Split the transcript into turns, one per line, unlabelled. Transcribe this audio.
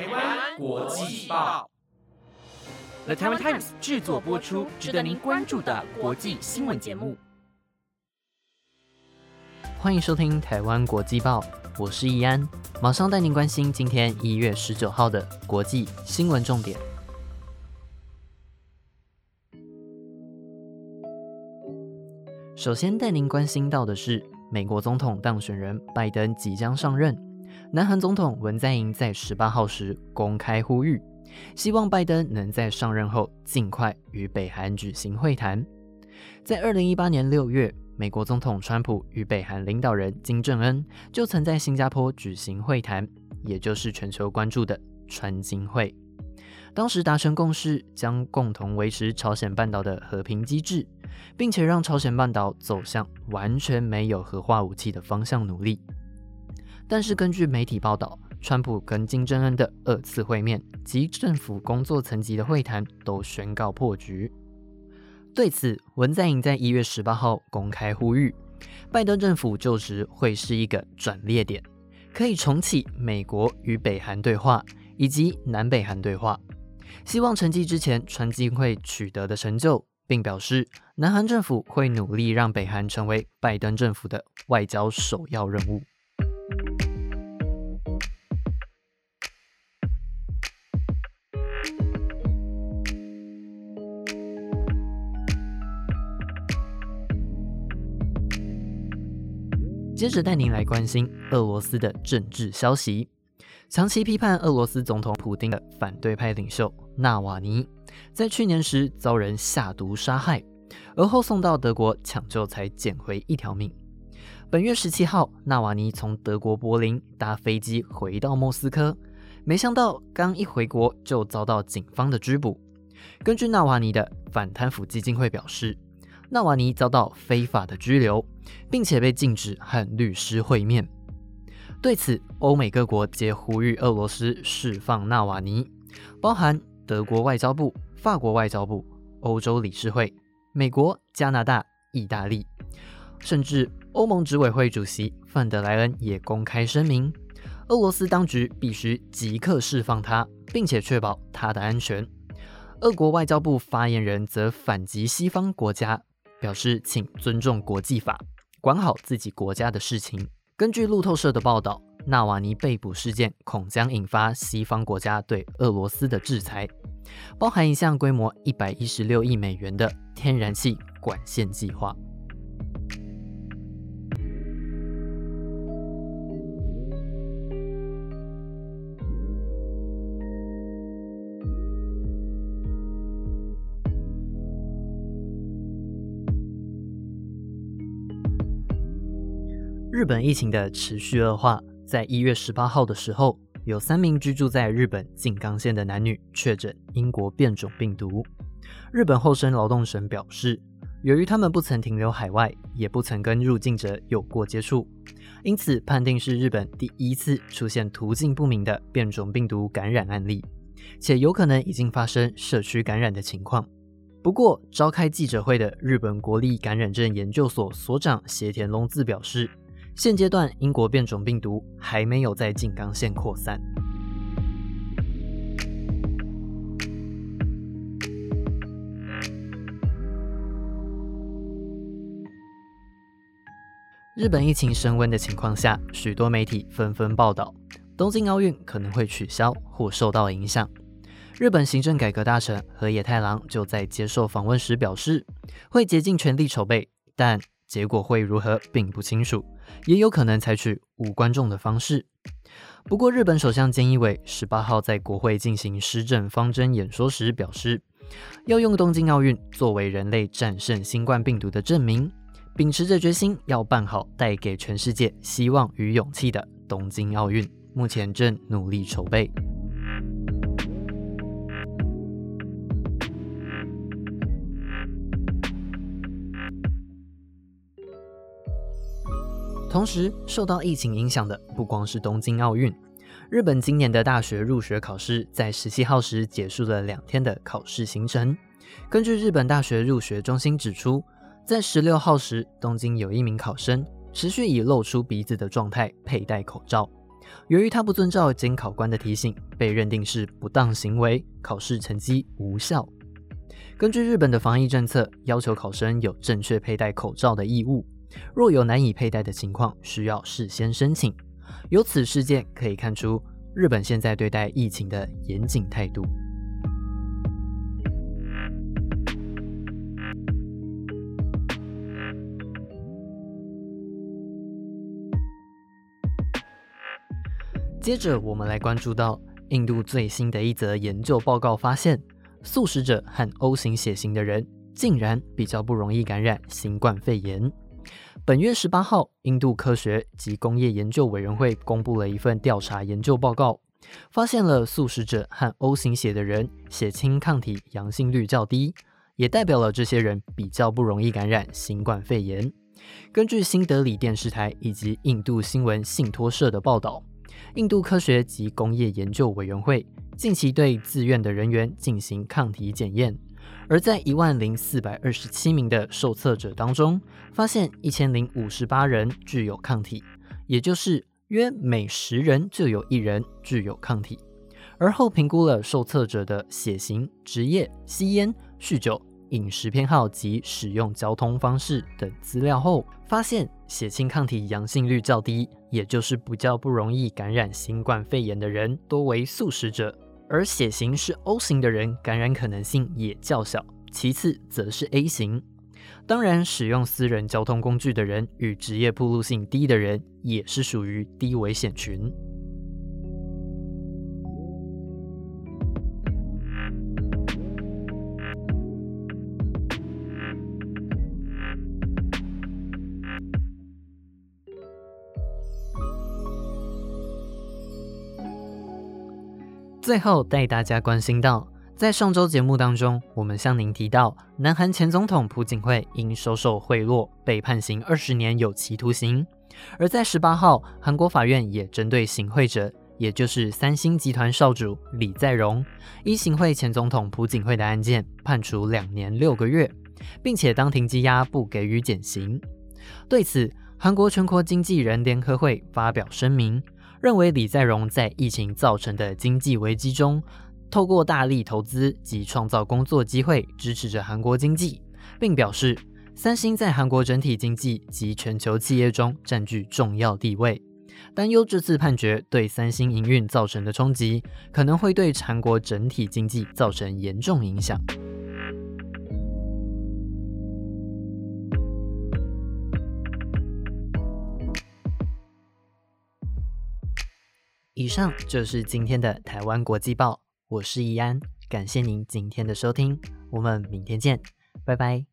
台湾国际报，The Taiwan Times 制作播出，值得您关注的国际新闻节目。
欢迎收听台湾国际报，我是易安，马上带您关心今天一月十九号的国际新闻重点。首先带您关心到的是，美国总统当选人拜登即将上任，南韩总统文在寅在十八号时公开呼吁，希望拜登能在上任后尽快与北韩举行会谈。在二零一八年六月。美国总统川普与北韩领导人金正恩就曾在新加坡举行会谈，也就是全球关注的川金会。当时达成共识，将共同维持朝鲜半岛的和平机制，并且让朝鲜半岛走向完全没有核化武器的方向努力。但是，根据媒体报道，川普跟金正恩的二次会面及政府工作层级的会谈都宣告破局。对此，文在寅在一月十八号公开呼吁，拜登政府就职会是一个转捩点，可以重启美国与北韩对话以及南北韩对话，希望承继之前川金会取得的成就，并表示南韩政府会努力让北韩成为拜登政府的外交首要任务。接着带您来关心俄罗斯的政治消息。长期批判俄罗斯总统普京的反对派领袖纳瓦尼，在去年时遭人下毒杀害，而后送到德国抢救，才捡回一条命。本月十七号，纳瓦尼从德国柏林搭飞机回到莫斯科，没想到刚一回国就遭到警方的拘捕。根据纳瓦尼的反贪腐基金会表示。纳瓦尼遭到非法的拘留，并且被禁止和律师会面。对此，欧美各国皆呼吁俄罗斯释放纳瓦尼，包含德国外交部、法国外交部、欧洲理事会、美国、加拿大、意大利，甚至欧盟执委会主席范德莱恩也公开声明，俄罗斯当局必须即刻释放他，并且确保他的安全。俄国外交部发言人则反击西方国家。表示，请尊重国际法，管好自己国家的事情。根据路透社的报道，纳瓦尼被捕事件恐将引发西方国家对俄罗斯的制裁，包含一项规模一百一十六亿美元的天然气管线计划。日本疫情的持续恶化，在一月十八号的时候，有三名居住在日本静冈县的男女确诊英国变种病毒。日本厚生劳动省表示，由于他们不曾停留海外，也不曾跟入境者有过接触，因此判定是日本第一次出现途径不明的变种病毒感染案例，且有可能已经发生社区感染的情况。不过，召开记者会的日本国立感染症研究所所长斜田隆自表示。现阶段，英国变种病毒还没有在静冈县扩散。日本疫情升温的情况下，许多媒体纷纷报道，东京奥运可能会取消或受到影响。日本行政改革大臣河野太郎就在接受访问时表示，会竭尽全力筹备，但结果会如何并不清楚。也有可能采取无观众的方式。不过，日本首相菅义伟十八号在国会进行施政方针演说时表示，要用东京奥运作为人类战胜新冠病毒的证明，秉持着决心要办好带给全世界希望与勇气的东京奥运，目前正努力筹备。同时，受到疫情影响的不光是东京奥运，日本今年的大学入学考试在十七号时结束了两天的考试行程。根据日本大学入学中心指出，在十六号时，东京有一名考生持续以露出鼻子的状态佩戴口罩，由于他不遵照监考官的提醒，被认定是不当行为，考试成绩无效。根据日本的防疫政策，要求考生有正确佩戴口罩的义务。若有难以佩戴的情况，需要事先申请。由此事件可以看出，日本现在对待疫情的严谨态度。接着，我们来关注到印度最新的一则研究报告，发现素食者和 O 型血型的人竟然比较不容易感染新冠肺炎。本月十八号，印度科学及工业研究委员会公布了一份调查研究报告，发现了素食者和 O 型血的人血清抗体阳性率较低，也代表了这些人比较不容易感染新冠肺炎。根据新德里电视台以及印度新闻信托社的报道。印度科学及工业研究委员会近期对自愿的人员进行抗体检验，而在一万零四百二十七名的受测者当中，发现一千零五十八人具有抗体，也就是约每十人就有一人具有抗体。而后评估了受测者的血型、职业、吸烟、酗酒。饮食偏好及使用交通方式等资料后，发现血清抗体阳性率较低，也就是比较不容易感染新冠肺炎的人多为素食者，而血型是 O 型的人感染可能性也较小。其次则是 A 型，当然使用私人交通工具的人与职业暴露性低的人也是属于低危险群。最后带大家关心到，在上周节目当中，我们向您提到，南韩前总统朴槿惠因收受贿赂被判刑二十年有期徒刑。而在十八号，韩国法院也针对行贿者，也就是三星集团少主李在镕，一行贿前总统朴槿惠的案件，判处两年六个月，并且当庭羁押，不给予减刑。对此，韩国全国经纪人联合会发表声明。认为李在镕在疫情造成的经济危机中，透过大力投资及创造工作机会，支持着韩国经济，并表示三星在韩国整体经济及全球企业中占据重要地位，担忧这次判决对三星营运造成的冲击，可能会对韩国整体经济造成严重影响。以上就是今天的台湾国际报，我是易安，感谢您今天的收听，我们明天见，拜拜。